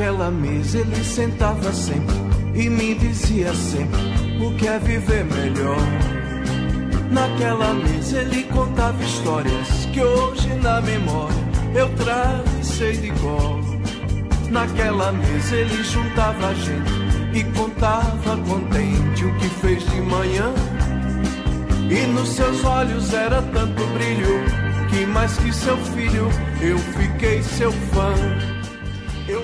Naquela mesa ele sentava sempre e me dizia sempre o que é viver melhor. Naquela mesa ele contava histórias que hoje na memória eu trago sei de cor. Naquela mesa ele juntava a gente e contava contente o que fez de manhã. E nos seus olhos era tanto brilho que mais que seu filho eu fiquei seu fã.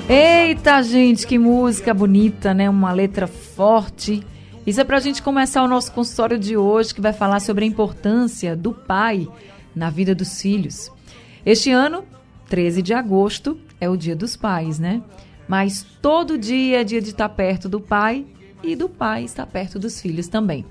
Eita, gente, que música bonita, né? Uma letra forte. Isso é para a gente começar o nosso consultório de hoje, que vai falar sobre a importância do pai na vida dos filhos. Este ano, 13 de agosto, é o Dia dos Pais, né? Mas todo dia é dia de estar perto do pai e do pai estar perto dos filhos também.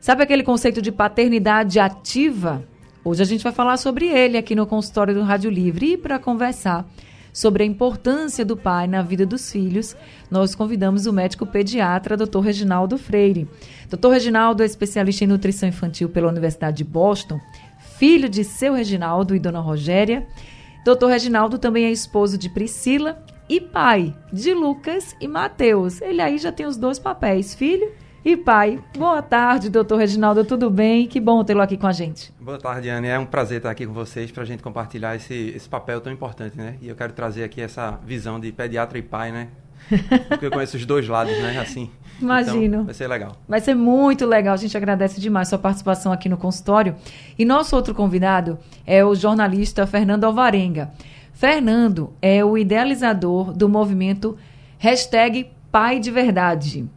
Sabe aquele conceito de paternidade ativa? Hoje a gente vai falar sobre ele aqui no consultório do Rádio Livre e para conversar sobre a importância do pai na vida dos filhos, nós convidamos o médico pediatra, Dr. Reginaldo Freire. Dr. Reginaldo é especialista em nutrição infantil pela Universidade de Boston, filho de seu Reginaldo e dona Rogéria. Dr. Reginaldo também é esposo de Priscila e pai de Lucas e Mateus. Ele aí já tem os dois papéis, filho e pai. Boa tarde, doutor Reginaldo, tudo bem? Que bom tê-lo aqui com a gente. Boa tarde, Anne. É um prazer estar aqui com vocês para a gente compartilhar esse, esse papel tão importante, né? E eu quero trazer aqui essa visão de pediatra e pai, né? Porque eu conheço os dois lados, né? Assim. Imagino. Então, vai ser legal. Vai ser muito legal. A gente agradece demais sua participação aqui no consultório. E nosso outro convidado é o jornalista Fernando Alvarenga. Fernando é o idealizador do movimento hashtag Pai de Verdade.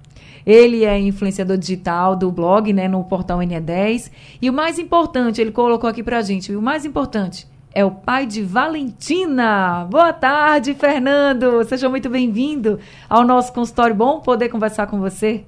Ele é influenciador digital do blog, né, no portal NE10. E o mais importante, ele colocou aqui pra gente, o mais importante é o pai de Valentina. Boa tarde, Fernando. Seja muito bem-vindo ao nosso consultório. Bom poder conversar com você.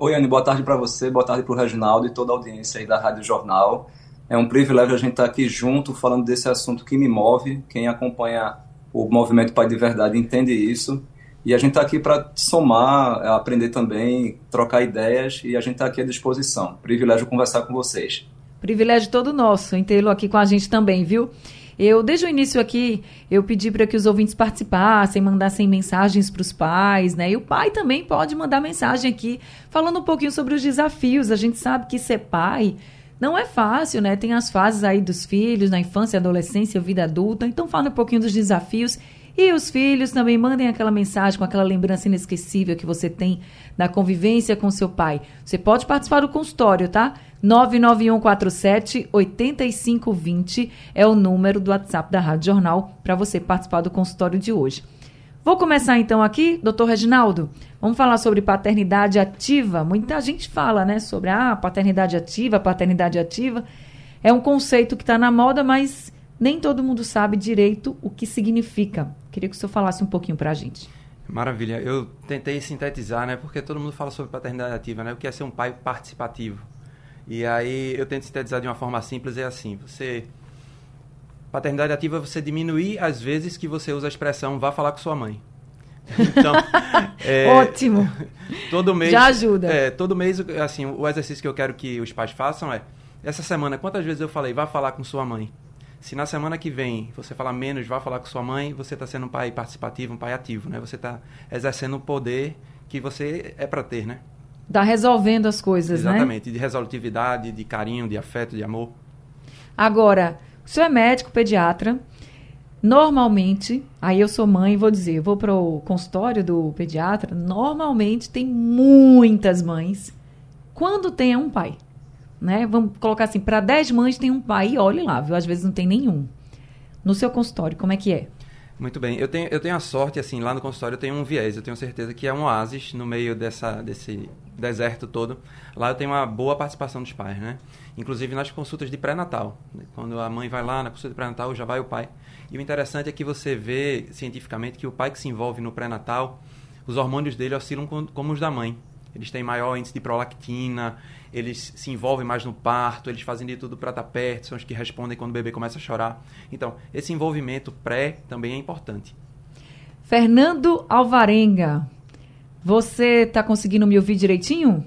Oi, Anne, boa tarde para você, boa tarde para o Reginaldo e toda a audiência aí da Rádio Jornal. É um privilégio a gente estar aqui junto falando desse assunto que me move. Quem acompanha o movimento Pai de Verdade entende isso. E a gente está aqui para somar, é, aprender também, trocar ideias e a gente está aqui à disposição. Privilégio conversar com vocês. Privilégio todo nosso em tê-lo aqui com a gente também, viu? Eu, desde o início aqui, eu pedi para que os ouvintes participassem, mandassem mensagens para os pais, né? E o pai também pode mandar mensagem aqui, falando um pouquinho sobre os desafios. A gente sabe que ser pai não é fácil, né? Tem as fases aí dos filhos, na infância, adolescência, vida adulta. Então, fala um pouquinho dos desafios e os filhos também mandem aquela mensagem com aquela lembrança inesquecível que você tem da convivência com seu pai. Você pode participar do consultório, tá? 99147 8520 é o número do WhatsApp da Rádio Jornal para você participar do consultório de hoje. Vou começar então aqui, doutor Reginaldo. Vamos falar sobre paternidade ativa. Muita gente fala, né, sobre a ah, paternidade ativa, paternidade ativa. É um conceito que está na moda, mas nem todo mundo sabe direito o que significa. Queria que o senhor falasse um pouquinho para a gente. Maravilha. Eu tentei sintetizar, né? Porque todo mundo fala sobre paternidade ativa, né? O que é ser um pai participativo. E aí eu tento sintetizar de uma forma simples, é assim, você... Paternidade ativa é você diminuir as vezes que você usa a expressão vá falar com sua mãe. Então, é, ótimo. Todo mês já ajuda. É, todo mês, assim, o exercício que eu quero que os pais façam é essa semana quantas vezes eu falei vá falar com sua mãe? Se na semana que vem você falar menos, vá falar com sua mãe, você está sendo um pai participativo, um pai ativo, né? Você está exercendo o poder que você é para ter, né? Está resolvendo as coisas, Exatamente, né? Exatamente, de resolutividade, de carinho, de afeto, de amor. Agora, o senhor é médico, pediatra. Normalmente, aí eu sou mãe, vou dizer, vou para o consultório do pediatra. Normalmente tem muitas mães. Quando tem um pai, né? Vamos colocar assim, para 10 mães tem um pai, e olhe lá, viu? Às vezes não tem nenhum. No seu consultório, como é que é? Muito bem. Eu tenho, eu tenho a sorte, assim, lá no consultório eu tenho um viés. Eu tenho certeza que é um oásis no meio dessa, desse, deserto todo. Lá eu tenho uma boa participação dos pais, né? Inclusive nas consultas de pré-natal. Quando a mãe vai lá na consulta de pré-natal, já vai o pai. E o interessante é que você vê cientificamente que o pai que se envolve no pré-natal, os hormônios dele oscilam como os da mãe. Eles têm maior índice de prolactina, eles se envolvem mais no parto, eles fazem de tudo para estar perto, são os que respondem quando o bebê começa a chorar. Então, esse envolvimento pré também é importante. Fernando Alvarenga, você está conseguindo me ouvir direitinho?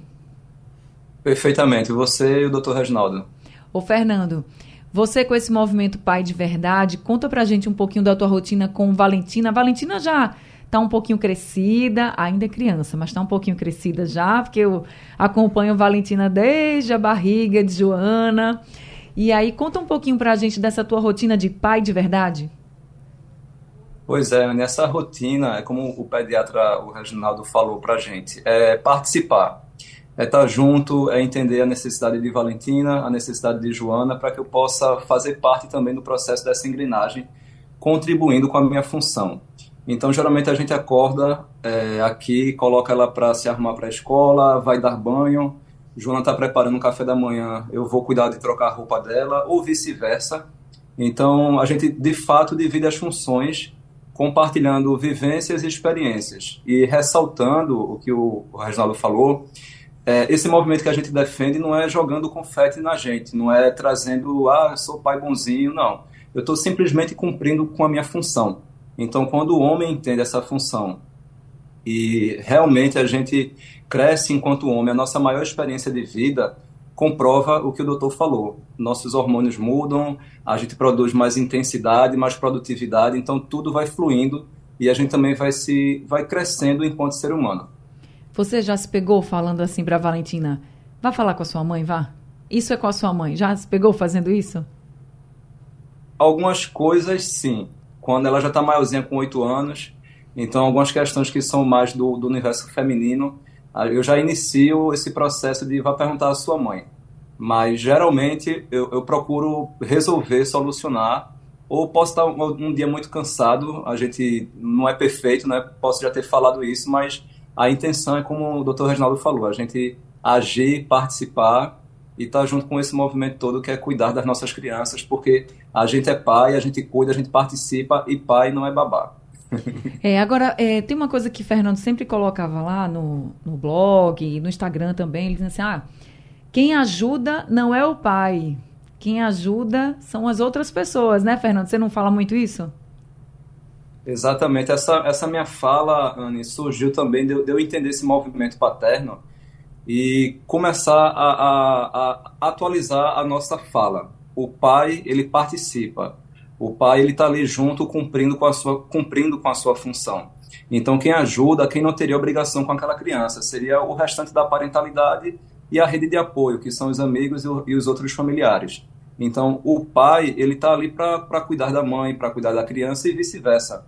Perfeitamente, você e o Dr. Reginaldo. Ô Fernando, você com esse movimento Pai de Verdade, conta pra gente um pouquinho da tua rotina com Valentina. A Valentina já está um pouquinho crescida, ainda é criança, mas está um pouquinho crescida já, porque eu acompanho Valentina desde a barriga de Joana. E aí, conta um pouquinho para a gente dessa tua rotina de pai de verdade. Pois é, nessa rotina, é como o pediatra, o Reginaldo, falou para a gente, é participar, é estar tá junto, é entender a necessidade de Valentina, a necessidade de Joana, para que eu possa fazer parte também do processo dessa engrenagem, contribuindo com a minha função. Então, geralmente a gente acorda é, aqui, coloca ela para se arrumar para a escola, vai dar banho. Joana está preparando o café da manhã, eu vou cuidar de trocar a roupa dela, ou vice-versa. Então, a gente de fato divide as funções, compartilhando vivências e experiências. E ressaltando o que o, Reginaldo falou, é, esse movimento que a gente defende não é jogando confete na gente, não é trazendo, ah, eu sou pai bonzinho, não. Eu estou simplesmente cumprindo com a minha função. Então, quando o homem entende essa função e realmente a gente cresce enquanto homem, a nossa maior experiência de vida comprova o que o doutor falou. Nossos hormônios mudam, a gente produz mais intensidade, mais produtividade, então tudo vai fluindo e a gente também vai se vai crescendo enquanto ser humano. Você já se pegou falando assim para Valentina? Vá falar com a sua mãe, vá. Isso é com a sua mãe. Já se pegou fazendo isso? Algumas coisas sim quando ela já está maiorzinha com oito anos. Então, algumas questões que são mais do, do universo feminino, eu já inicio esse processo de vá perguntar à sua mãe. Mas, geralmente, eu, eu procuro resolver, solucionar. Ou posso estar um, um, dia muito cansado, a gente não é perfeito, né? Posso já ter falado isso, mas a intenção é como o Dr. Reginaldo falou, a gente agir, participar e estar tá junto com esse movimento todo que é cuidar das nossas crianças, porque a gente é pai, a gente cuida, a gente participa e pai não é babá. É, agora, é, tem uma coisa que Fernando sempre colocava lá no, no blog, no Instagram também, ele dizia assim, ah, quem ajuda não é o pai, quem ajuda são as outras pessoas, né, Fernando? Você não fala muito isso? Exatamente. Essa, essa minha fala, Anne, surgiu também de, de eu entender esse movimento paterno e começar a, a, a atualizar a nossa fala. O pai, ele participa. O pai, ele está ali junto, cumprindo com, a sua, cumprindo com a sua função. Então, quem ajuda, quem não teria obrigação com aquela criança, seria o restante da parentalidade e a rede de apoio, que são os amigos e, o, e os outros familiares. Então, o pai, ele está ali para cuidar da mãe, para cuidar da criança e vice-versa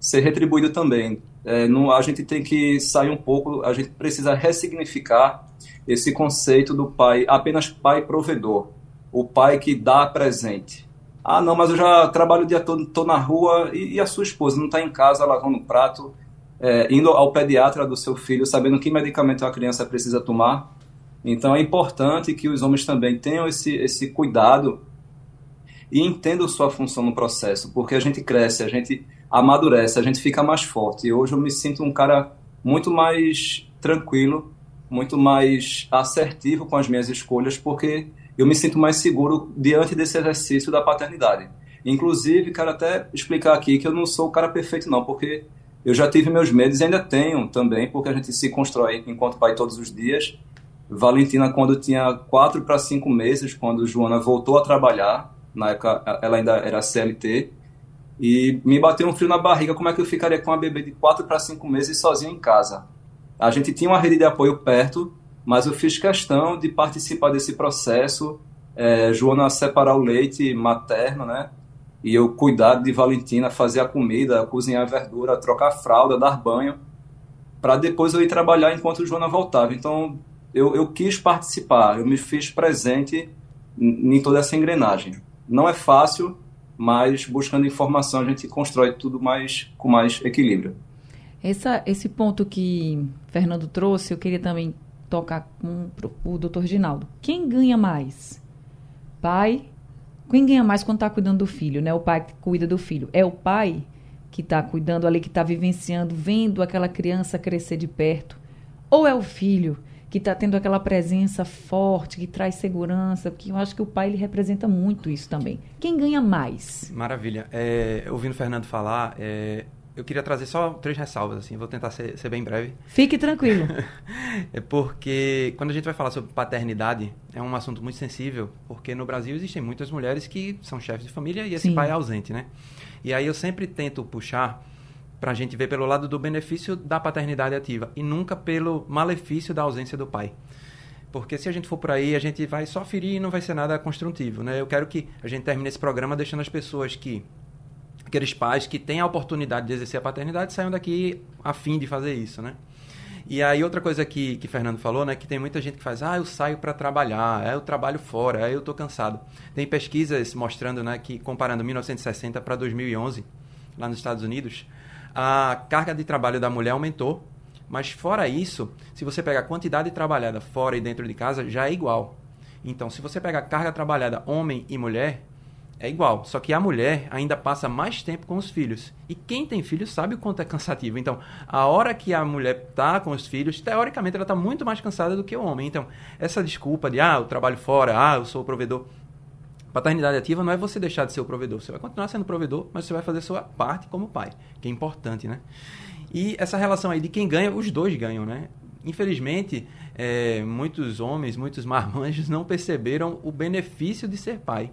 ser retribuído também. É, não, a gente tem que sair um pouco, a gente precisa ressignificar esse conceito do pai, apenas pai provedor, o pai que dá presente. Ah, não, mas eu já trabalho o dia todo, estou na rua e, e, a sua esposa não está em casa lavando o prato, é, indo ao pediatra do seu filho, sabendo que medicamento a criança precisa tomar. Então é importante que os homens também tenham esse, esse cuidado e entendam sua função no processo, porque a gente cresce, a gente amadurece, a gente fica mais forte. E hoje eu me sinto um cara muito mais tranquilo, muito mais assertivo com as minhas escolhas, porque eu me sinto mais seguro diante desse exercício da paternidade. Inclusive, quero até explicar aqui que eu não sou o cara perfeito, não, porque eu já tive meus medos e ainda tenho também, porque a gente se constrói enquanto pai todos os dias. Valentina, quando tinha quatro para cinco meses, quando Joana voltou a trabalhar, na época ela ainda era CLT, e me bateu um frio na barriga como é que eu ficaria com uma bebê de 4 para 5 meses sozinho em casa. A gente tinha uma rede de apoio perto, mas eu fiz questão de participar desse processo. É, Joana separar o leite materno, né? E eu cuidar de Valentina, fazer a comida, cozinhar a verdura, trocar a fralda, dar banho, para depois eu ir trabalhar enquanto Joana voltava. Então eu, eu quis participar, eu me fiz presente em toda essa engrenagem. Não é fácil, mas buscando informação a gente constrói tudo mais com mais equilíbrio. Essa, esse ponto que Fernando trouxe, eu queria também tocar com o doutor Ginaldo. Quem ganha mais? Pai? Quem ganha mais quando está cuidando do filho, né? O pai que cuida do filho. É o pai que está cuidando ali, que está vivenciando, vendo aquela criança crescer de perto? Ou é o filho que está tendo aquela presença forte, que traz segurança? Porque eu acho que o pai ele representa muito isso também. Quem ganha mais? Maravilha. É, ouvindo o Fernando falar, é, eu queria trazer só três ressalvas, assim, vou tentar ser, ser bem breve. Fique tranquilo. é porque quando a gente vai falar sobre paternidade, é um assunto muito sensível, porque no Brasil existem muitas mulheres que são chefes de família e esse Sim. pai é ausente, né? E aí eu sempre tento puxar para a gente ver pelo lado do benefício da paternidade ativa e nunca pelo malefício da ausência do pai. Porque se a gente for por aí, a gente vai só ferir e não vai ser nada construtivo, né? Eu quero que a gente termine esse programa deixando as pessoas que aqueles pais que têm a oportunidade de exercer a paternidade saiam daqui a fim de fazer isso, né? E aí outra coisa que que Fernando falou, né, que tem muita gente que faz: "Ah, eu saio para trabalhar, é eu trabalho fora, é eu tô cansado". Tem pesquisas mostrando, né, que comparando 1960 para 2011, lá nos Estados Unidos, a carga de trabalho da mulher aumentou, mas fora isso, se você pega a quantidade trabalhada fora e dentro de casa, já é igual. Então, se você pega a carga trabalhada homem e mulher, é igual. Só que a mulher ainda passa mais tempo com os filhos. E quem tem filhos sabe o quanto é cansativo. Então, a hora que a mulher está com os filhos, teoricamente ela está muito mais cansada do que o homem. Então, essa desculpa de, ah, eu trabalho fora, ah, eu sou o provedor. Paternidade ativa não é você deixar de ser o provedor. Você vai continuar sendo provedor, mas você vai fazer sua parte como pai, que é importante, né? E essa relação aí de quem ganha, os dois ganham, né? Infelizmente, é, muitos homens, muitos marmanjos não perceberam o benefício de ser pai.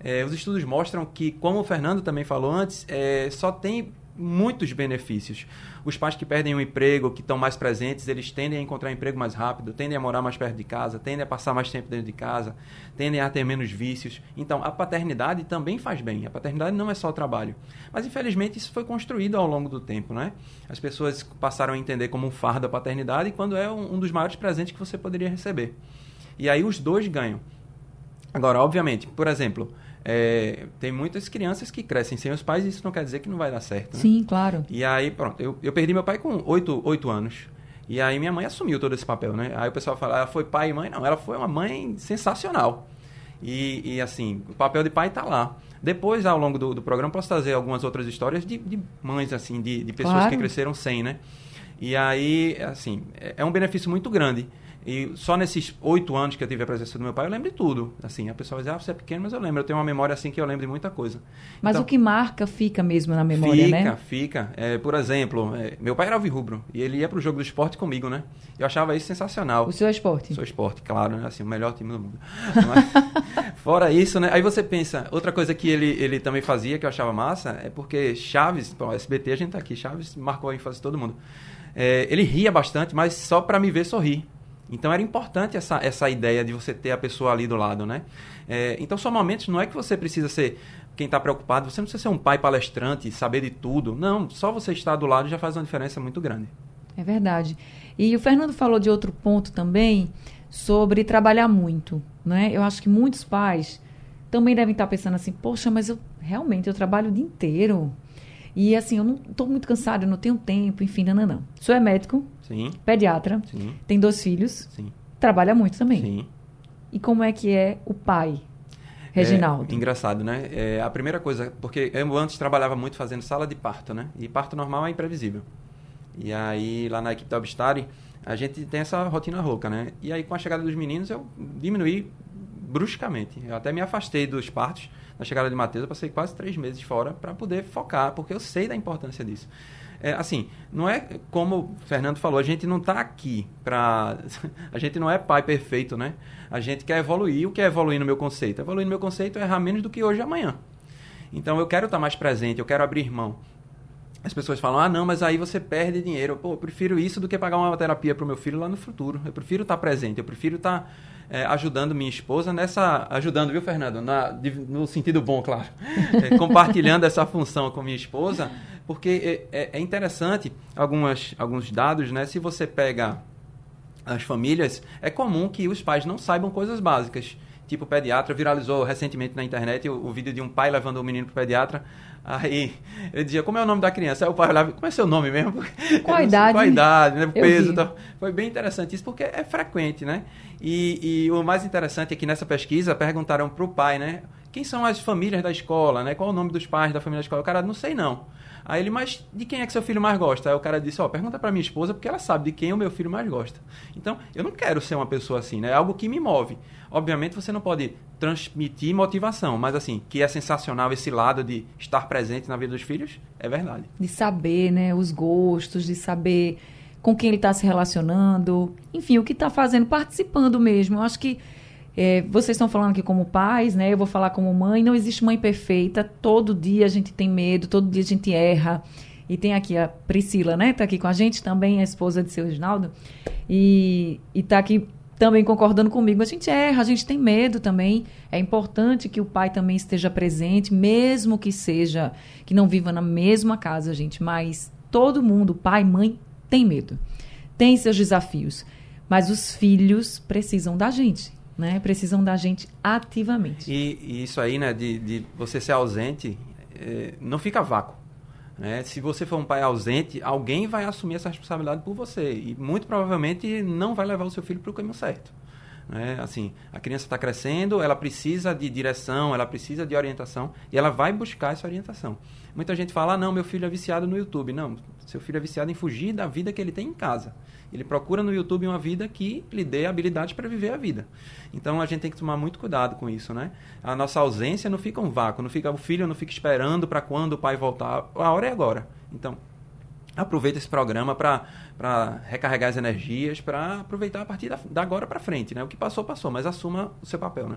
É, os estudos mostram que, como o Fernando também falou antes, é, só tem muitos benefícios. Os pais que perdem o um emprego, que estão mais presentes, eles tendem a encontrar emprego mais rápido, tendem a morar mais perto de casa, tendem a passar mais tempo dentro de casa, tendem a ter menos vícios. Então, a paternidade também faz bem. A paternidade não é só o trabalho. Mas, infelizmente, isso foi construído ao longo do tempo, né? As pessoas passaram a entender como um fardo a paternidade quando é um dos maiores presentes que você poderia receber. E aí os dois ganham. Agora, obviamente, por exemplo, é, tem muitas crianças que crescem sem os pais e isso não quer dizer que não vai dar certo. Né? Sim, claro. E aí, pronto, eu, eu perdi meu pai com oito, oito anos. E aí minha mãe assumiu todo esse papel, né? Aí o pessoal fala, ela foi pai e mãe? Não, ela foi uma mãe sensacional. E, e assim, o papel de pai está lá. Depois, ao longo do, do, programa, posso trazer algumas outras histórias de, de mães, assim, de, de pessoas claro. que cresceram sem, né? E aí, assim, é, é um benefício muito grande. E só nesses oito anos que eu tive a presença do meu pai, eu lembro de tudo. Assim, a pessoa diz, ah, você é pequeno, mas eu lembro. Eu tenho uma memória assim que eu lembro de muita coisa. Mas então, o que marca fica mesmo na memória, fica, né? Fica, fica. É, por exemplo, é, meu pai era alvirrubro e ele ia para o jogo do esporte comigo, né? Eu achava isso sensacional. O seu esporte? O seu esporte, claro, né? Assim, o melhor time do mundo. Mas, fora isso, né? Aí você pensa, outra coisa que ele, ele também fazia, que eu achava massa, é porque Chaves, bom, SBT a gente tá aqui, Chaves marcou a ênfase de todo mundo. É, ele ria bastante, mas só para me ver sorrir. Então era importante essa, essa ideia de você ter a pessoa ali do lado, né? É, então são momentos, não é que você precisa ser quem está preocupado, você não precisa ser um pai palestrante, saber de tudo. Não, só você estar do lado já faz uma diferença muito grande. É verdade. E o Fernando falou de outro ponto também, sobre trabalhar muito, né? Eu acho que muitos pais também devem estar pensando assim, poxa, mas eu realmente eu trabalho o dia inteiro. E assim, eu não estou muito cansado, eu não tenho tempo, enfim, não, não, não. O senhor é médico, Sim. Pediatra. Sim. Tem dois filhos. Sim. Trabalha muito também. Sim. E como é que é o pai, Reginaldo? É, engraçado, né? É, a primeira coisa, porque eu antes trabalhava muito fazendo sala de parto, né? E parto normal é imprevisível. E aí, lá na equipe da Obstare, a gente tem essa rotina rouca, né? E aí, com a chegada dos meninos, eu diminuí bruscamente. Eu até me afastei dos partos. Na chegada de Matheus, eu passei quase três meses fora para poder focar, porque eu sei da importância disso é, assim, não é como o Fernando falou, a gente não está aqui para. A gente não é pai perfeito, né? A gente quer evoluir. O que é evoluir no meu conceito? Evoluir no meu conceito é errar menos do que hoje e amanhã. Então eu quero estar tá mais presente, eu quero abrir mão. As pessoas falam, ah, não, mas aí você perde dinheiro. Pô, eu prefiro isso do que pagar uma terapia para o meu filho lá no futuro. Eu prefiro estar tá presente, eu prefiro estar tá, é, ajudando minha esposa nessa. Ajudando, viu, Fernando? Na, no sentido bom, claro. É, compartilhando essa função com minha esposa porque é, é, é interessante algumas, alguns dados, né? Se você pega as famílias, é comum que os pais não saibam coisas básicas. tipo pediatra. Viralizou recentemente na internet o, o vídeo de um pai levando o um menino pro pediatra. Aí ele dizia, como é o nome da criança? Aí o pai olhava, como é seu nome mesmo? Qual a idade? Qual a idade, né? O peso. Então, foi bem interessante isso, porque é frequente, né? E, e o mais interessante é que nessa pesquisa perguntaram pro pai, né? Quem são as famílias da escola, né? Qual o nome dos pais da família da escola? O cara, não sei não. Aí ele, mas de quem é que seu filho mais gosta? Aí o cara disse, ó, oh, pergunta para minha esposa porque ela sabe de quem o meu filho mais gosta. Então, eu não quero ser uma pessoa assim, né? É algo que me move. Obviamente você não pode transmitir motivação, mas assim, que é sensacional esse lado de estar presente na vida dos filhos, é verdade. De saber, né, os gostos, de saber com quem ele está se relacionando, enfim, o que está fazendo, participando mesmo. Eu acho que é, vocês estão falando aqui como pais, né? Eu vou falar como mãe. Não existe mãe perfeita. Todo dia a gente tem medo, todo dia a gente erra. E tem aqui a Priscila, né? Está aqui com a gente também, a esposa de seu Reginaldo. E está aqui também concordando comigo. A gente erra, a gente tem medo também. É importante que o pai também esteja presente, mesmo que seja, que não viva na mesma casa, gente. Mas todo mundo, pai, mãe, tem medo. Tem seus desafios. Mas os filhos precisam da gente né? Precisam da gente ativamente. E, e isso aí, né, de, de você ser ausente, é, não fica vácuo. Né? Se você for um pai ausente, alguém vai assumir essa responsabilidade por você e muito provavelmente não vai levar o seu filho para o caminho certo. Né? Assim, a criança está crescendo, ela precisa de direção, ela precisa de orientação e ela vai buscar essa orientação. Muita gente fala, ah, não, meu filho é viciado no YouTube. Não, seu filho é viciado em fugir da vida que ele tem em casa. Ele procura no YouTube uma vida que lhe dê habilidade para viver a vida. Então a gente tem que tomar muito cuidado com isso, né? A nossa ausência não fica um vácuo, não fica o filho não fica esperando para quando o pai voltar. A hora é agora. Então aproveita esse programa para recarregar as energias, para aproveitar a partir da, da agora para frente, né? O que passou passou, mas assuma o seu papel, né?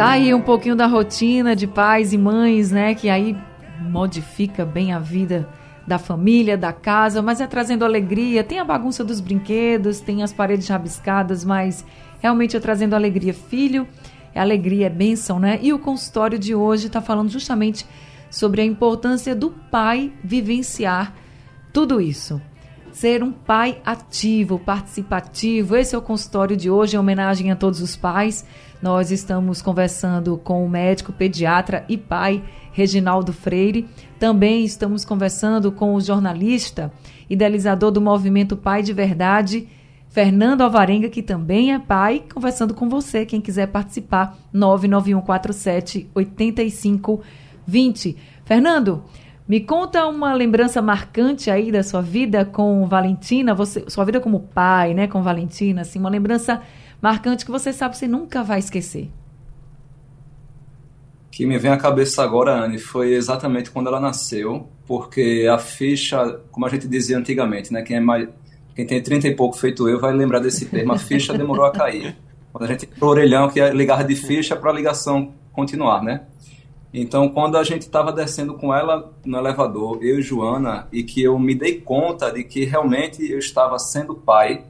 Tá aí um pouquinho da rotina de pais e mães, né? Que aí modifica bem a vida da família, da casa, mas é trazendo alegria. Tem a bagunça dos brinquedos, tem as paredes rabiscadas, mas realmente é trazendo alegria. Filho, é alegria, é bênção, né? E o consultório de hoje está falando justamente sobre a importância do pai vivenciar tudo isso ser um pai ativo, participativo. Esse é o consultório de hoje, em homenagem a todos os pais. Nós estamos conversando com o médico pediatra e pai Reginaldo Freire. Também estamos conversando com o jornalista, idealizador do movimento Pai de Verdade, Fernando Alvarenga, que também é pai, conversando com você. Quem quiser participar, 99147 8520. Fernando, me conta uma lembrança marcante aí da sua vida com Valentina, você, sua vida como pai, né, com Valentina, assim, uma lembrança que você sabe que você nunca vai esquecer. Que me vem à cabeça agora, Anne, foi exatamente quando ela nasceu, porque a ficha, como a gente dizia antigamente, né, quem é mais quem tem 30 e pouco feito eu vai lembrar desse termo, a ficha demorou a cair. Quando a gente o orelhão que é ligar de ficha para a ligação continuar, né? Então, quando a gente estava descendo com ela no elevador, eu e Joana, e que eu me dei conta de que realmente eu estava sendo pai,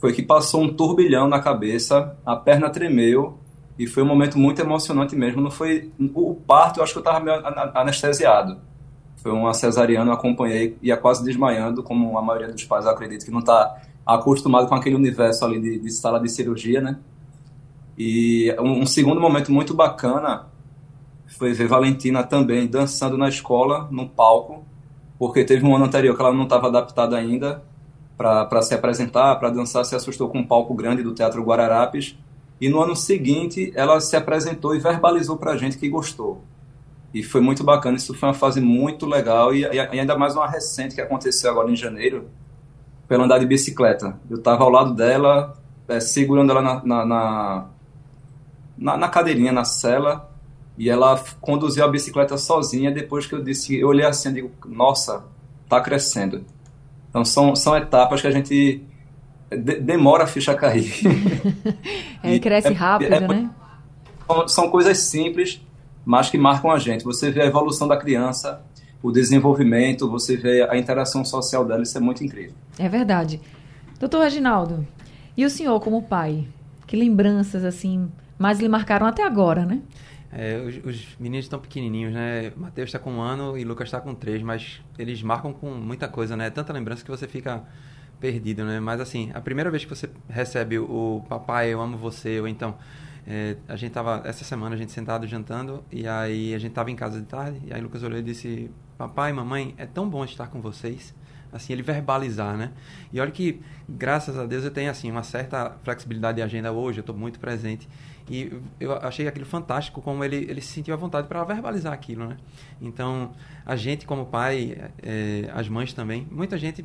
foi que passou um turbilhão na cabeça, a perna tremeu, e foi um momento muito emocionante mesmo. Não foi o parto, eu acho que eu estava meio anestesiado. Foi uma cesariana, eu acompanhei, ia quase desmaiando, como a maioria dos pais acredita que não está acostumado com aquele universo ali de, de, sala de cirurgia, né? E um, um segundo momento muito bacana foi ver Valentina também dançando na escola, no palco, porque teve um ano anterior que ela não estava adaptada ainda para se apresentar, para dançar, se assustou com um palco grande do Teatro Guararapes. E no ano seguinte, ela se apresentou e verbalizou para a gente que gostou. E foi muito bacana, isso foi uma fase muito legal e, e ainda mais uma recente que aconteceu agora em janeiro, pela andar de bicicleta. Eu estava ao lado dela, é, segurando ela na, na, na, na cadeirinha, na cela, e ela conduziu a bicicleta sozinha. Depois que eu disse, eu olhei assim e digo, nossa, tá crescendo. Então são, são etapas que a gente de, demora a ficha cair. é, cresce é, rápido, é, né? São, são coisas simples, mas que marcam a gente. Você vê a evolução da criança, o desenvolvimento, você vê a interação social dela, isso é muito incrível. É verdade. Doutor Reginaldo, e o senhor como pai? Que lembranças, assim, mais lhe marcaram até agora, né? É, os, os, meninos estão pequenininhos, né? Matheus está com um ano e Lucas está com três, mas eles marcam com muita coisa, né? Tanta lembrança que você fica perdido, né? Mas assim, a primeira vez que você recebe o papai, eu amo você, ou então é, a gente tava essa semana a gente sentado jantando e aí a gente tava em casa de tarde e aí Lucas olhou e disse: "Papai, mamãe, é tão bom estar com vocês." Assim, ele verbalizar, né? E olha que graças a Deus eu tenho assim uma certa flexibilidade de agenda hoje, eu estou muito presente e eu achei aquilo fantástico como ele, ele se sentiu à vontade para verbalizar aquilo, né? Então, a gente como pai, é, as mães também, muita gente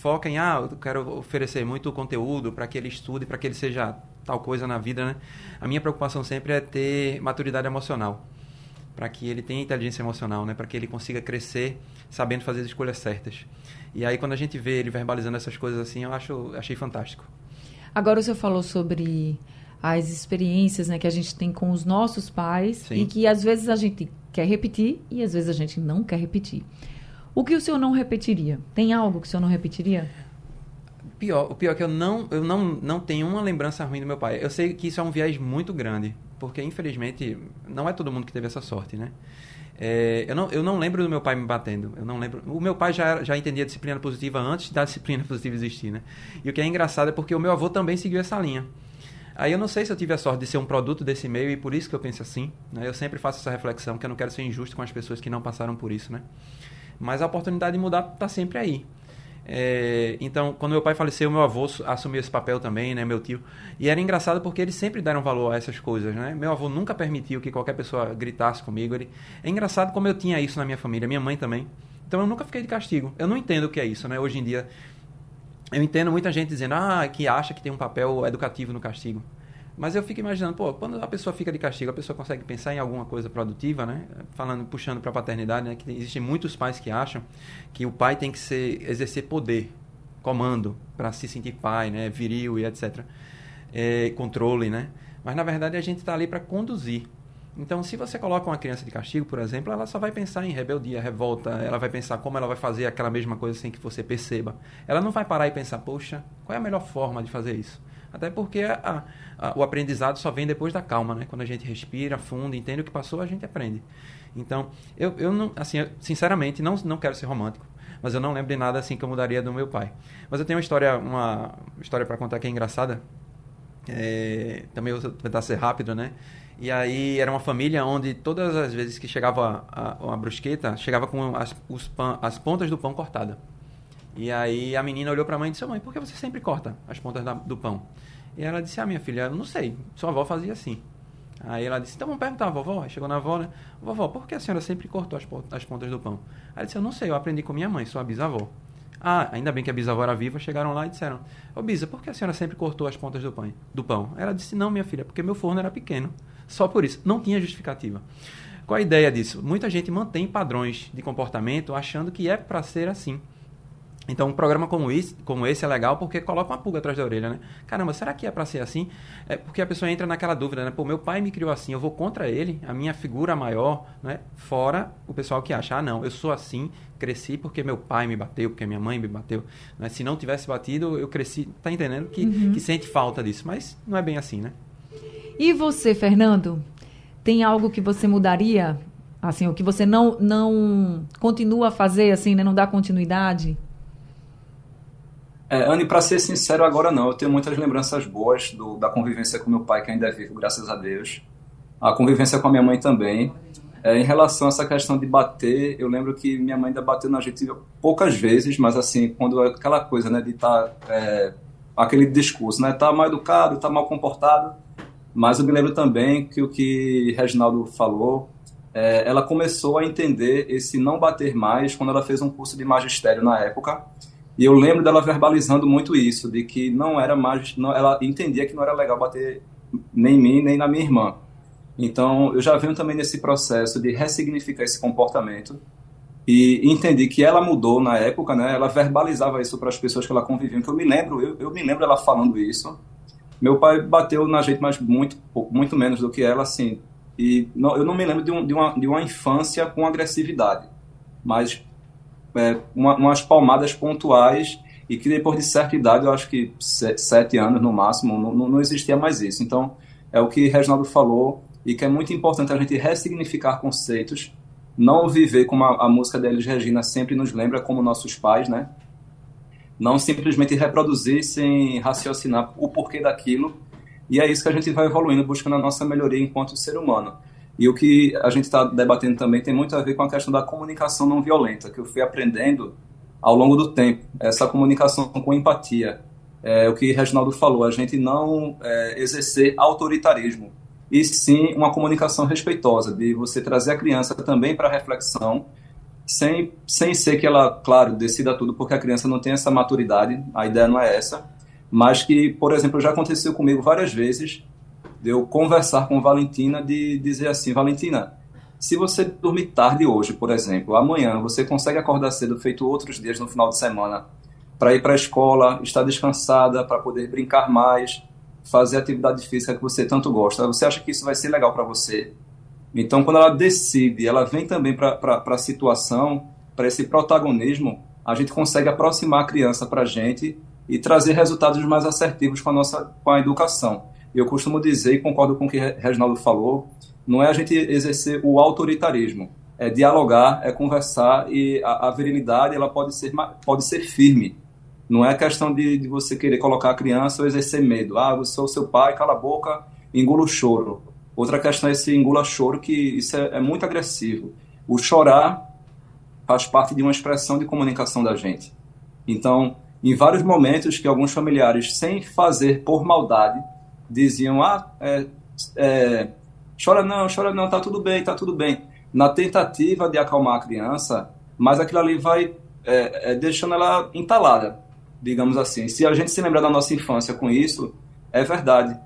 foca em, ah, eu quero oferecer muito conteúdo para que ele estude, para que ele seja tal coisa na vida, né? A minha preocupação sempre é ter maturidade emocional, para que ele tenha inteligência emocional, né? Para que ele consiga crescer sabendo fazer as escolhas certas. E aí quando a gente vê ele verbalizando essas coisas assim, eu acho achei fantástico. Agora o senhor falou sobre as experiências né, que a gente tem com os nossos pais Sim. e que às vezes a gente quer repetir e às vezes a gente não quer repetir. O que o senhor não repetiria? Tem algo que o senhor não repetiria? Pior, o pior é que eu não, eu não, não tenho uma lembrança ruim do meu pai. Eu sei que isso é um viés muito grande, porque infelizmente não é todo mundo que teve essa sorte, né? É, eu, não, eu não lembro do meu pai me batendo. Eu não lembro. O meu pai já, já entendia a disciplina positiva antes da disciplina positiva existir, né? E o que é engraçado é porque o meu avô também seguiu essa linha. Aí eu não sei se eu tive a sorte de ser um produto desse meio e por isso que eu penso assim. Né? Eu sempre faço essa reflexão, que eu não quero ser injusto com as pessoas que não passaram por isso, né? Mas a oportunidade de mudar está sempre aí. É, então, quando meu pai faleceu, meu avô assumiu esse papel também, né, meu tio. E era engraçado porque eles sempre deram valor a essas coisas, né? Meu avô nunca permitiu que qualquer pessoa gritasse comigo. Ele... É engraçado como eu tinha isso na minha família, minha mãe também. Então eu nunca fiquei de castigo. Eu não entendo o que é isso, né? Hoje em dia eu entendo muita gente dizendo ah, que acha que tem um papel educativo no castigo. Mas eu fico imaginando, pô, quando a pessoa fica de castigo, a pessoa consegue pensar em alguma coisa produtiva, né? Falando, puxando para a paternidade, né? Que existem muitos pais que acham que o pai tem que ser exercer poder, comando para se sentir pai, né? Viril e etc. É, controle, né? Mas na verdade a gente está ali para conduzir. Então, se você coloca uma criança de castigo, por exemplo, ela só vai pensar em rebeldia, revolta, ela vai pensar como ela vai fazer aquela mesma coisa sem que você perceba. Ela não vai parar e pensar, poxa, qual é a melhor forma de fazer isso? Até porque a, a, o aprendizado só vem depois da calma, né? Quando a gente respira fundo, entende o que passou, a gente aprende. Então, eu, eu não, assim, eu, sinceramente, não, não quero ser romântico, mas eu não lembro de nada assim que eu mudaria do meu pai. Mas eu tenho uma história, uma história para contar que é engraçada. É, também vou tentar ser rápido, né? E aí era uma família onde todas as vezes que chegava a, a, brusqueta, chegava com as, os pan, as pontas do pão cortada. E aí a menina olhou para a mãe e disse: "Mãe, por que você sempre corta as pontas da, do pão?" E ela disse: "Ah, minha filha, eu não sei. Sua avó fazia assim." Aí ela disse: "Então vamos perguntar à vovó." Aí chegou na avó, né? "Vovó, por que a senhora sempre cortou as, as pontas do pão?" Aí ela disse: "Eu não sei, eu aprendi com minha mãe, sua bisavó." Ah, ainda bem que a bisavó era viva, chegaram lá e disseram: Ô Bisa, por que a senhora sempre cortou as pontas do pão? Do pão? Ela disse: Não, minha filha, porque meu forno era pequeno. Só por isso. Não tinha justificativa. Qual a ideia disso? Muita gente mantém padrões de comportamento achando que é para ser assim. Então, um programa como esse, como esse é legal porque coloca uma pulga atrás da orelha, né? Caramba, será que é para ser assim? É porque a pessoa entra naquela dúvida, né? Pô, meu pai me criou assim, eu vou contra ele, a minha figura maior, né? Fora o pessoal que acha, ah, não, eu sou assim, cresci porque meu pai me bateu, porque minha mãe me bateu. Né? Se não tivesse batido, eu cresci. Tá entendendo? Que, uhum. que sente falta disso, mas não é bem assim, né? E você, Fernando? Tem algo que você mudaria? Assim, o que você não, não continua a fazer, assim, né? Não dá continuidade? É, Anne, para ser sincero, agora não. Eu tenho muitas lembranças boas do, da convivência com meu pai, que ainda é vivo, graças a Deus. A convivência com a minha mãe também. É, em relação a essa questão de bater, eu lembro que minha mãe ainda bateu na gente poucas vezes, mas assim, quando aquela coisa, né, de estar. Tá, é, aquele discurso, né? Tá mal educado, tá mal comportado. Mas eu me lembro também que o que Reginaldo falou, é, ela começou a entender esse não bater mais quando ela fez um curso de magistério na época. E eu lembro dela verbalizando muito isso, de que não era mais, não, ela entendia que não era legal bater nem em mim nem na minha irmã. Então, eu já venho também nesse processo de ressignificar esse comportamento e entendi que ela mudou na época, né? Ela verbalizava isso para as pessoas que ela convivia. Que eu me lembro, eu, eu me lembro ela falando isso. Meu pai bateu na gente, mas muito, muito menos do que ela, assim. E não, eu não me lembro de, um, de, uma, de uma infância com agressividade, mas é, uma, umas palmadas pontuais e que depois de certa idade, eu acho que sete anos no máximo, não, não existia mais isso. Então, é o que Reginaldo falou e que é muito importante a gente ressignificar conceitos, não viver como a, a música da Elis Regina sempre nos lembra, como nossos pais, né? Não simplesmente reproduzir sem raciocinar o porquê daquilo. E é isso que a gente vai evoluindo, buscando a nossa melhoria enquanto ser humano. E o que a gente está debatendo também tem muito a ver com a questão da comunicação não violenta, que eu fui aprendendo ao longo do tempo. Essa comunicação com empatia. É o que Reginaldo falou, a gente não é, exercer autoritarismo e sim uma comunicação respeitosa, de você trazer a criança também para a reflexão, sem, sem ser que ela, claro, decida tudo, porque a criança não tem essa maturidade, a ideia não é essa, mas que, por exemplo, já aconteceu comigo várias vezes, de eu conversar com Valentina, de dizer assim, Valentina, se você dormir tarde hoje, por exemplo, amanhã você consegue acordar cedo, feito outros dias no final de semana, para ir para a escola, estar descansada, para poder brincar mais, fazer a atividade física que você tanto gosta. Você acha que isso vai ser legal para você? Então, quando ela decide, ela vem também para a situação, para esse protagonismo, a gente consegue aproximar a criança para a gente e trazer resultados mais assertivos com a nossa com a educação. Eu costumo dizer, e concordo com o que Reginaldo falou, não é a gente exercer o autoritarismo, é dialogar, é conversar e a, a virilidade ela pode ser, pode ser firme, não é questão de, de você querer colocar a criança ou exercer medo. Ah, eu sou seu pai, cala a boca, engula o choro. Outra questão é esse engula choro, que isso é, é muito agressivo. O chorar faz parte de uma expressão de comunicação da gente. Então, em vários momentos que alguns familiares, sem fazer por maldade, diziam: Ah, é, é, chora não, chora não, tá tudo bem, tá tudo bem. Na tentativa de acalmar a criança, mas aquilo ali vai é, é deixando ela entalada digamos assim. Se a gente se lembrar da nossa infância com isso, é verdade.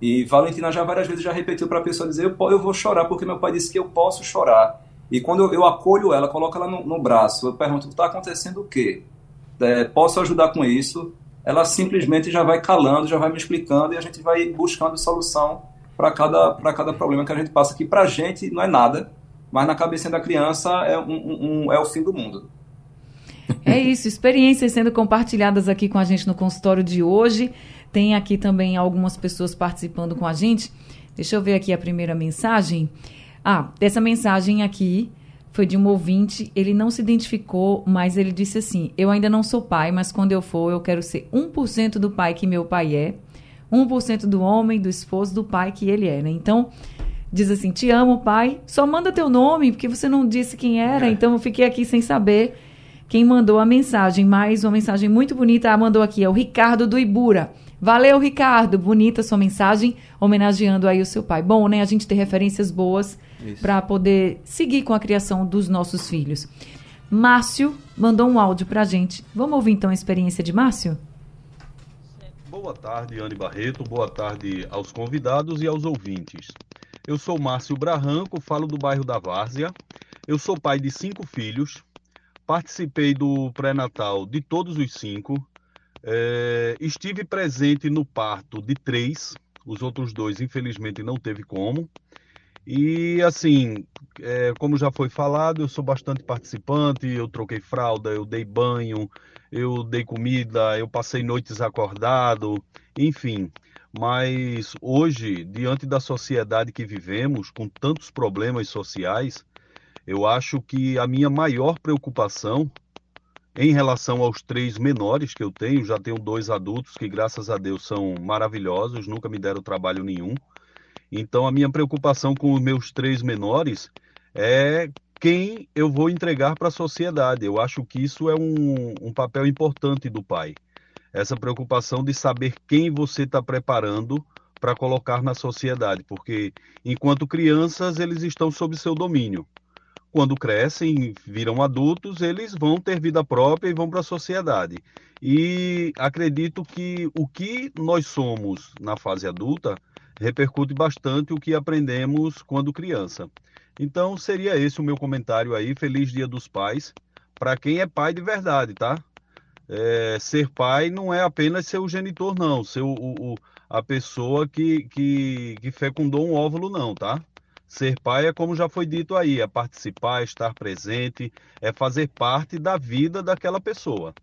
E Valentina já várias vezes já repetiu para a pessoa dizer: eu, eu vou chorar porque meu pai disse que eu posso chorar. E quando eu, eu acolho ela, coloco ela no, no braço, eu pergunto: está acontecendo o quê? É, posso ajudar com isso? Ela simplesmente já vai calando, já vai me explicando e a gente vai buscando solução para cada, cada problema que a gente passa. Que para a gente não é nada, mas na cabeça da criança é, um, um, é o fim do mundo. É isso, experiências sendo compartilhadas aqui com a gente no consultório de hoje. Tem aqui também algumas pessoas participando com a gente. Deixa eu ver aqui a primeira mensagem. Ah, essa mensagem aqui foi de um ouvinte. Ele não se identificou, mas ele disse assim: Eu ainda não sou pai, mas quando eu for, eu quero ser 1% do pai que meu pai é, 1% do homem, do esposo, do pai que ele é, né? Então, diz assim: Te amo, pai. Só manda teu nome, porque você não disse quem era, é. então eu fiquei aqui sem saber quem mandou a mensagem. Mais uma mensagem muito bonita, mandou aqui, é o Ricardo do Ibura. Valeu, Ricardo. Bonita sua mensagem, homenageando aí o seu pai. Bom, né? A gente ter referências boas para poder seguir com a criação dos nossos filhos. Márcio mandou um áudio para a gente. Vamos ouvir então a experiência de Márcio? Boa tarde, Anne Barreto. Boa tarde aos convidados e aos ouvintes. Eu sou Márcio Braranco, falo do bairro da Várzea. Eu sou pai de cinco filhos, Participei do pré-natal de todos os cinco. É, estive presente no parto de três, os outros dois, infelizmente, não teve como. E assim, é, como já foi falado, eu sou bastante participante. Eu troquei fralda, eu dei banho, eu dei comida, eu passei noites acordado, enfim. Mas hoje, diante da sociedade que vivemos, com tantos problemas sociais, eu acho que a minha maior preocupação em relação aos três menores que eu tenho, já tenho dois adultos que, graças a Deus, são maravilhosos, nunca me deram trabalho nenhum. Então, a minha preocupação com os meus três menores é quem eu vou entregar para a sociedade. Eu acho que isso é um, um papel importante do pai. Essa preocupação de saber quem você está preparando para colocar na sociedade, porque enquanto crianças eles estão sob seu domínio quando crescem, viram adultos, eles vão ter vida própria e vão para a sociedade. E acredito que o que nós somos na fase adulta repercute bastante o que aprendemos quando criança. Então, seria esse o meu comentário aí. Feliz Dia dos Pais. Para quem é pai de verdade, tá? É, ser pai não é apenas ser o genitor, não. Ser o, o, a pessoa que, que, que fecundou um óvulo, não, tá? Ser pai é como já foi dito aí, é participar, estar presente, é fazer parte da vida daquela pessoa.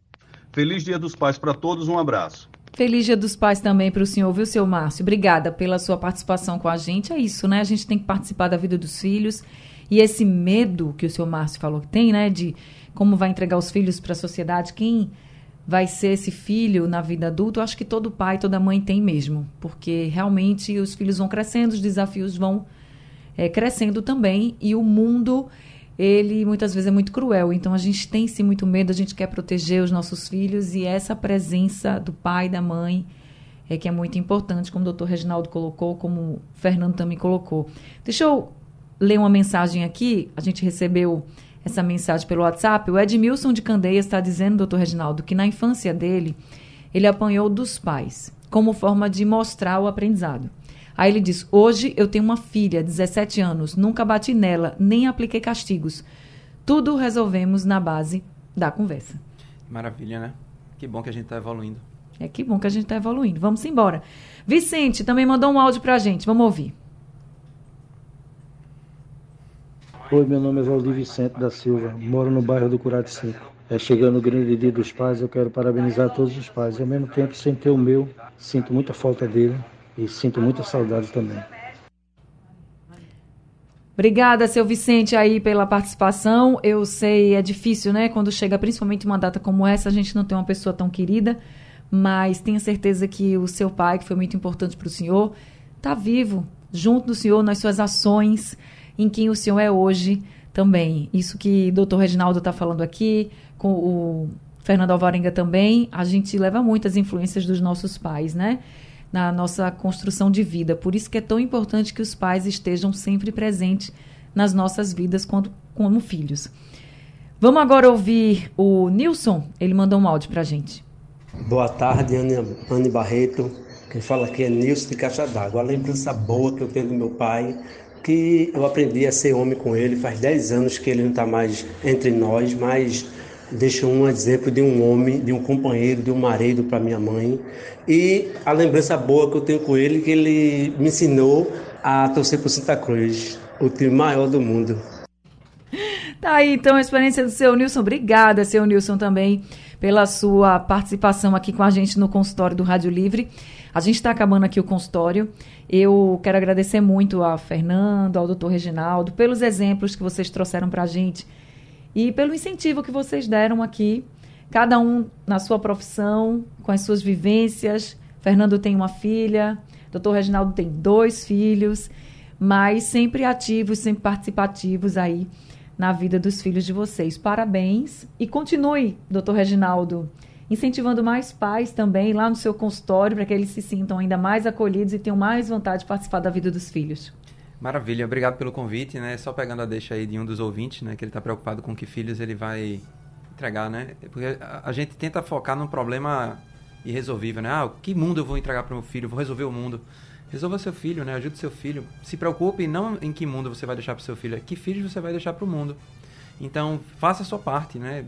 Feliz Dia dos Pais para todos, um abraço. Feliz Dia dos Pais também para o senhor, viu, seu Márcio? Obrigada pela sua participação com a gente. É isso, né? A gente tem que participar da vida dos filhos. E esse medo que o senhor Márcio falou que tem, né? De como vai entregar os filhos para a sociedade, quem vai ser esse filho na vida adulta, eu acho que todo pai, toda mãe tem mesmo. Porque realmente os filhos vão crescendo, os desafios vão é, crescendo também. E o mundo ele muitas vezes é muito cruel. Então a gente tem sim muito medo, a gente quer proteger os nossos filhos e essa presença do pai, da mãe, é que é muito importante, como o doutor Reginaldo colocou, como o Fernando também colocou. Deixa eu ler uma mensagem aqui, a gente recebeu essa mensagem pelo WhatsApp. O Edmilson de Candeias está dizendo, doutor Reginaldo, que na infância dele, ele apanhou dos pais, como forma de mostrar o aprendizado. Aí ele diz: Hoje eu tenho uma filha, 17 anos, nunca bati nela, nem apliquei castigos. Tudo resolvemos na base da conversa. Maravilha, né? Que bom que a gente está evoluindo. É que bom que a gente está evoluindo. Vamos embora. Vicente também mandou um áudio para a gente. Vamos ouvir. Oi, meu nome é Valdir Vicente da Silva, moro no bairro do Curado Seco. É, chegando o grande dia dos pais, eu quero parabenizar todos os pais. Ao mesmo tempo, sem ter o meu, sinto muita falta dele e sinto muita saudade também. Obrigada, seu Vicente, aí pela participação. Eu sei, é difícil, né? Quando chega principalmente uma data como essa, a gente não tem uma pessoa tão querida, mas tenho certeza que o seu pai, que foi muito importante para o senhor, está vivo, junto do senhor, nas suas ações, em quem o senhor é hoje também. Isso que o doutor Reginaldo está falando aqui, com o Fernando Alvarenga também, a gente leva muitas influências dos nossos pais, né? Na nossa construção de vida. Por isso que é tão importante que os pais estejam sempre presentes nas nossas vidas quando, como filhos. Vamos agora ouvir o Nilson. Ele mandou um áudio para a gente. Boa tarde, Anne, Barreto. Quem fala aqui é Nilson de Caixa d'Água. A lembrança boa que eu tenho do meu pai, que eu aprendi a ser homem com ele. Faz 10 anos que ele não está mais entre nós, mas deixa um exemplo de um homem, de um companheiro, de um marido para minha mãe. E a lembrança boa que eu tenho com ele, que ele me ensinou a torcer por Santa Cruz, o time maior do mundo. Tá aí, então, a experiência do seu Nilson. Obrigada, seu Nilson, também, pela sua participação aqui com a gente no consultório do Rádio Livre. A gente está acabando aqui o consultório. Eu quero agradecer muito a Fernando, ao doutor Reginaldo, pelos exemplos que vocês trouxeram para a gente e pelo incentivo que vocês deram aqui, cada um na sua profissão, com as suas vivências. Fernando tem uma filha, doutor Reginaldo tem dois filhos, mas sempre ativos, sempre participativos aí na vida dos filhos de vocês. Parabéns e continue, doutor Reginaldo, incentivando mais pais também lá no seu consultório para que eles se sintam ainda mais acolhidos e tenham mais vontade de participar da vida dos filhos. Maravilha, obrigado pelo convite, né? Só pegando a deixa aí de um dos ouvintes, né? Que ele está preocupado com que filhos ele vai entregar, né? Porque a, gente tenta focar num problema irresolvível, né? Ah, que mundo eu vou entregar para meu filho? vou resolver o mundo. Resolva seu filho, né? Ajude seu filho. Se preocupe não em que mundo você vai deixar para seu filho, é que filhos você vai deixar para o mundo. Então, faça a sua parte, né?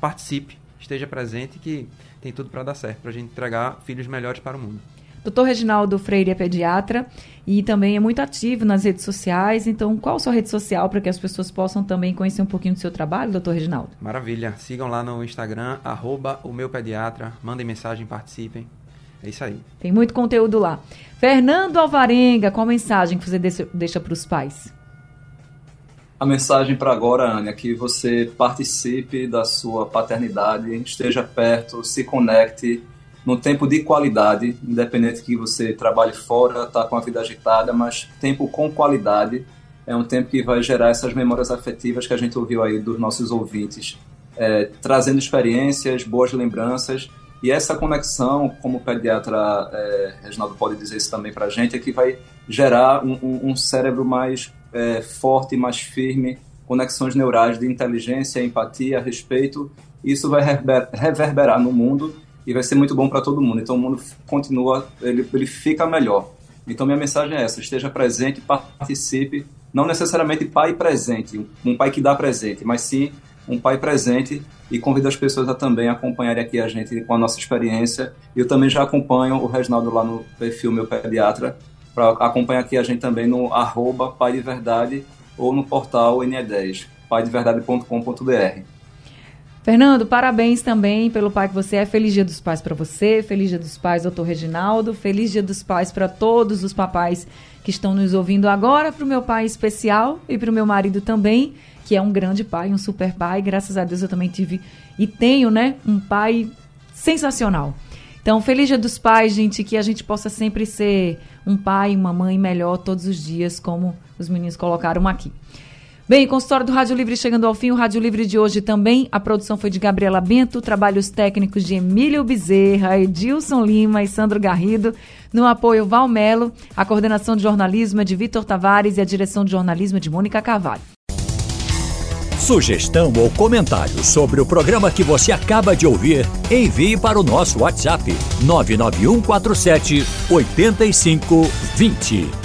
Participe, esteja presente que tem tudo para dar certo, para a gente entregar filhos melhores para o mundo. Doutor Reginaldo Freire é pediatra e também é muito ativo nas redes sociais. Então, qual a sua rede social para que as pessoas possam também conhecer um pouquinho do seu trabalho, doutor Reginaldo? Maravilha. Sigam lá no Instagram, arroba o meu pediatra. Mandem mensagem, participem. É isso aí. Tem muito conteúdo lá. Fernando Alvarenga, qual a mensagem que você deixa para os pais? A mensagem para agora, Ana, é que você participe da sua paternidade, esteja perto, se conecte num tempo de qualidade, independente que você trabalhe fora, está com a vida agitada, mas tempo com qualidade é um tempo que vai gerar essas memórias afetivas que a gente ouviu aí dos nossos ouvintes, é, trazendo experiências, boas lembranças e essa conexão, como o pediatra é, Reginaldo pode dizer isso também para a gente, é que vai gerar um, um, um cérebro mais é, forte, mais firme, conexões neurais de inteligência, empatia, respeito. Isso vai reverberar no mundo e vai ser muito bom para todo mundo. Então o mundo continua, ele, ele fica melhor Então minha mensagem é essa: esteja presente, participe, não necessariamente pai presente, um pai que dá presente, mas sim um pai presente e convido as pessoas a também acompanharem aqui a gente com a nossa experiência. Eu também já acompanho o Reginaldo lá no perfil Meu Pediatra, para acompanhar aqui a gente também no arroba Pai de Verdade ou no portal NE10, paideverdade.com.br. Fernando, parabéns também pelo pai que você é. Feliz Dia dos Pais para você, feliz Dia dos Pais, doutor Reginaldo, feliz Dia dos Pais para todos os papais que estão nos ouvindo agora, para o meu pai especial e para o meu marido também, que é um grande pai, um super pai. Graças a Deus eu também tive e tenho, né, um pai sensacional. Então, feliz Dia dos Pais, gente, que a gente possa sempre ser um pai e uma mãe melhor todos os dias, como os meninos colocaram aqui. Bem, consultório do Rádio Livre chegando ao fim. O Rádio Livre de hoje também. A produção foi de Gabriela Bento, trabalhos técnicos de Emílio Bezerra, Edilson Lima e Sandro Garrido. No apoio Valmelo, a coordenação de jornalismo é de Vitor Tavares e a direção de jornalismo é de Mônica Carvalho. Sugestão ou comentário sobre o programa que você acaba de ouvir, envie para o nosso WhatsApp 99147 8520.